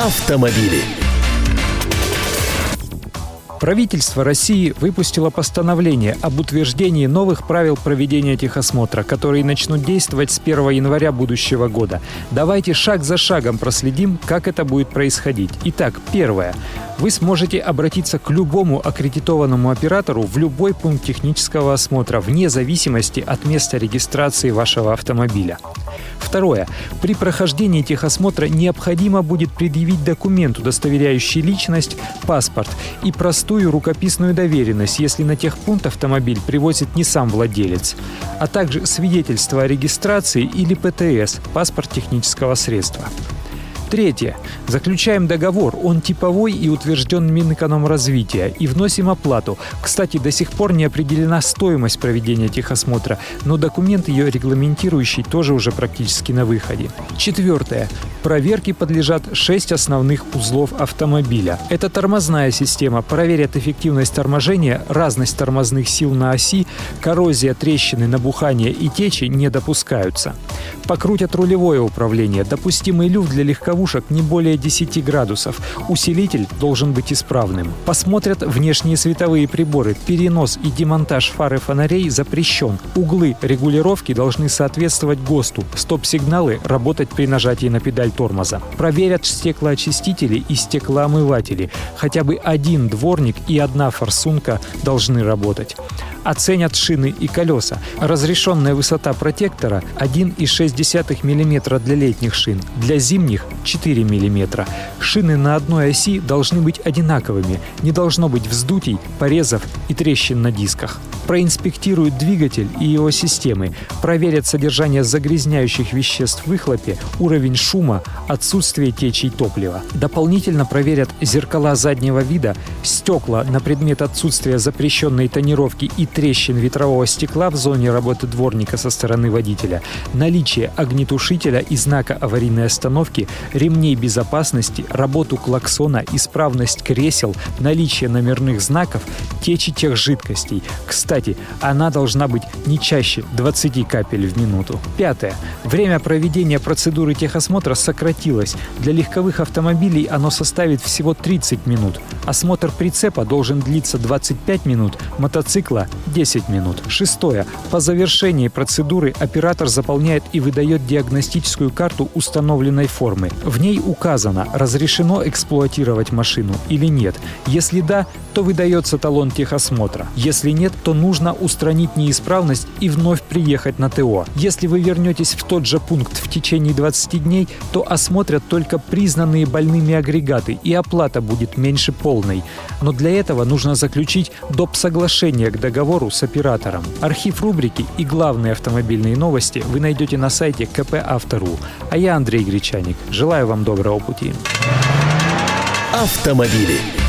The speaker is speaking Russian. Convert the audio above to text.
Автомобили. Правительство России выпустило постановление об утверждении новых правил проведения техосмотра, которые начнут действовать с 1 января будущего года. Давайте шаг за шагом проследим, как это будет происходить. Итак, первое. Вы сможете обратиться к любому аккредитованному оператору в любой пункт технического осмотра, вне зависимости от места регистрации вашего автомобиля. Второе. При прохождении техосмотра необходимо будет предъявить документ, удостоверяющий личность, паспорт и простую рукописную доверенность, если на техпункт автомобиль привозит не сам владелец, а также свидетельство о регистрации или ПТС – паспорт технического средства. Третье. Заключаем договор. Он типовой и утвержден Минэкономразвития. И вносим оплату. Кстати, до сих пор не определена стоимость проведения техосмотра, но документ ее регламентирующий тоже уже практически на выходе. Четвертое. Проверке подлежат шесть основных узлов автомобиля. Это тормозная система, проверят эффективность торможения, разность тормозных сил на оси, коррозия, трещины, набухание и течи не допускаются. Покрутят рулевое управление, допустимый люфт для легковушек не более 10 градусов. Усилитель должен быть исправным. Посмотрят внешние световые приборы. Перенос и демонтаж фары фонарей запрещен. Углы регулировки должны соответствовать ГОСТу. Стоп-сигналы работать при нажатии на педаль тормоза. Проверят стеклоочистители и стеклоомыватели. Хотя бы один дворник и одна форсунка должны работать. Оценят шины и колеса. Разрешенная высота протектора 1,6 мм для летних шин, для зимних 4 мм. Шины на одной оси должны быть одинаковыми, не должно быть вздутий, порезов и трещин на дисках проинспектируют двигатель и его системы, проверят содержание загрязняющих веществ в выхлопе, уровень шума, отсутствие течей топлива. Дополнительно проверят зеркала заднего вида, стекла на предмет отсутствия запрещенной тонировки и трещин ветрового стекла в зоне работы дворника со стороны водителя, наличие огнетушителя и знака аварийной остановки, ремней безопасности, работу клаксона, исправность кресел, наличие номерных знаков, течи тех жидкостей. Кстати, она должна быть не чаще 20 капель в минуту. Пятое. Время проведения процедуры техосмотра сократилось. Для легковых автомобилей оно составит всего 30 минут. Осмотр прицепа должен длиться 25 минут, мотоцикла – 10 минут. Шестое. По завершении процедуры оператор заполняет и выдает диагностическую карту установленной формы. В ней указано, разрешено эксплуатировать машину или нет. Если да, то выдается талон техосмотра. Если нет, то нужно устранить неисправность и вновь приехать на ТО. Если вы вернетесь в тот же пункт в течение 20 дней, то осмотрят только признанные больными агрегаты и оплата будет меньше полной. Но для этого нужно заключить доп. соглашение к договору с оператором. Архив рубрики и главные автомобильные новости вы найдете на сайте КП Автору. А я Андрей Гречаник. Желаю вам доброго пути. Автомобили.